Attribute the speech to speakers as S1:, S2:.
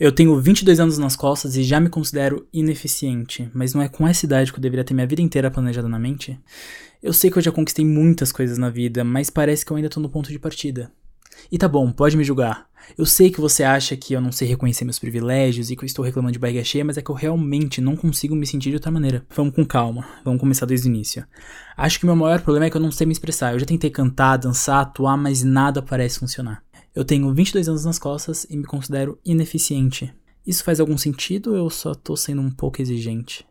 S1: Eu tenho 22 anos nas costas e já me considero ineficiente, mas não é com essa idade que eu deveria ter minha vida inteira planejada na mente? Eu sei que eu já conquistei muitas coisas na vida, mas parece que eu ainda tô no ponto de partida. E tá bom, pode me julgar. Eu sei que você acha que eu não sei reconhecer meus privilégios e que eu estou reclamando de barriga cheia, mas é que eu realmente não consigo me sentir de outra maneira. Vamos com calma, vamos começar desde o início. Acho que meu maior problema é que eu não sei me expressar. Eu já tentei cantar, dançar, atuar, mas nada parece funcionar. Eu tenho 22 anos nas costas e me considero ineficiente. Isso faz algum sentido ou eu só tô sendo um pouco exigente?